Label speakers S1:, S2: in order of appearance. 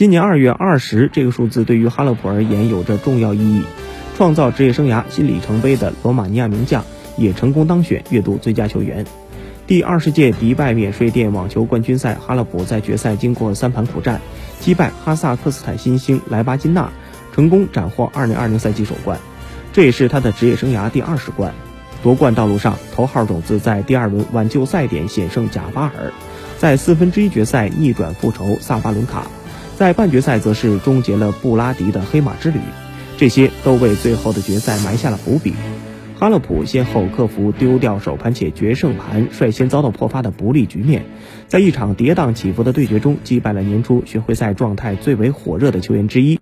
S1: 今年二月二十这个数字对于哈勒普而言有着重要意义。创造职业生涯新里程碑的罗马尼亚名将也成功当选月度最佳球员。第二十届迪拜免税店网球冠军赛，哈勒普在决赛经过三盘苦战，击败哈萨克斯坦新星莱巴金娜，成功斩获二零二零赛季首冠，这也是他的职业生涯第二十冠。夺冠道路上，头号种子在第二轮挽救赛点险胜贾巴尔，在四分之一决赛逆转复仇萨巴伦卡，在半决赛则是终结了布拉迪的黑马之旅。这些都为最后的决赛埋下了伏笔。哈勒普先后克服丢掉首盘且决胜盘，率先遭到破发的不利局面，在一场跌宕起伏的对决中击败了年初巡回赛状态最为火热的球员之一。